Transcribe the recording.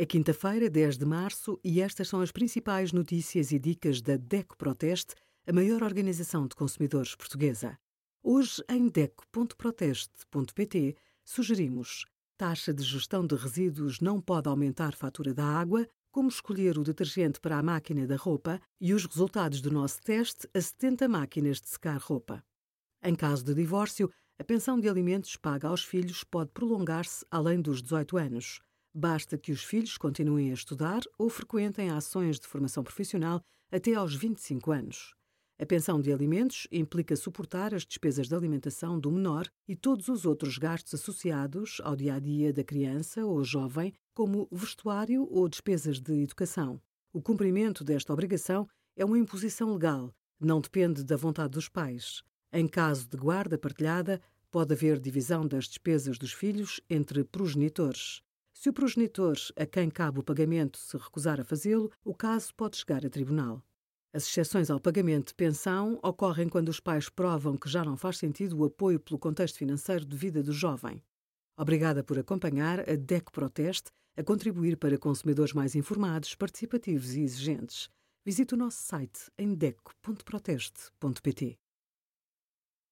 É quinta-feira, 10 de março, e estas são as principais notícias e dicas da DECO Proteste, a maior organização de consumidores portuguesa. Hoje, em DECO.proteste.pt, sugerimos taxa de gestão de resíduos não pode aumentar fatura da água, como escolher o detergente para a máquina da roupa e os resultados do nosso teste a 70 máquinas de secar roupa. Em caso de divórcio, a pensão de alimentos paga aos filhos pode prolongar-se além dos 18 anos. Basta que os filhos continuem a estudar ou frequentem ações de formação profissional até aos 25 anos. A pensão de alimentos implica suportar as despesas de alimentação do menor e todos os outros gastos associados ao dia a dia da criança ou jovem, como vestuário ou despesas de educação. O cumprimento desta obrigação é uma imposição legal, não depende da vontade dos pais. Em caso de guarda partilhada, pode haver divisão das despesas dos filhos entre progenitores. Se o progenitor a quem cabe o pagamento se recusar a fazê-lo, o caso pode chegar a tribunal. As exceções ao pagamento de pensão ocorrem quando os pais provam que já não faz sentido o apoio pelo contexto financeiro de vida do jovem. Obrigada por acompanhar a DEC Proteste a contribuir para consumidores mais informados, participativos e exigentes. Visite o nosso site em deco.proteste.pt.